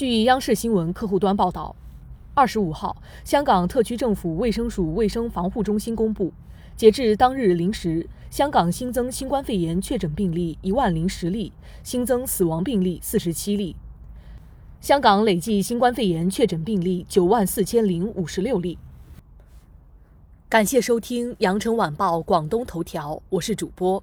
据央视新闻客户端报道二十五号香港特区政府卫生署卫生防护中心公布截至当日零时香港新增新冠肺炎确诊病例一万零十例新增死亡病例四十七例。香港累计新冠肺炎确诊病例九万四千零五十六例。感谢收听羊城晚报广东头条我是主播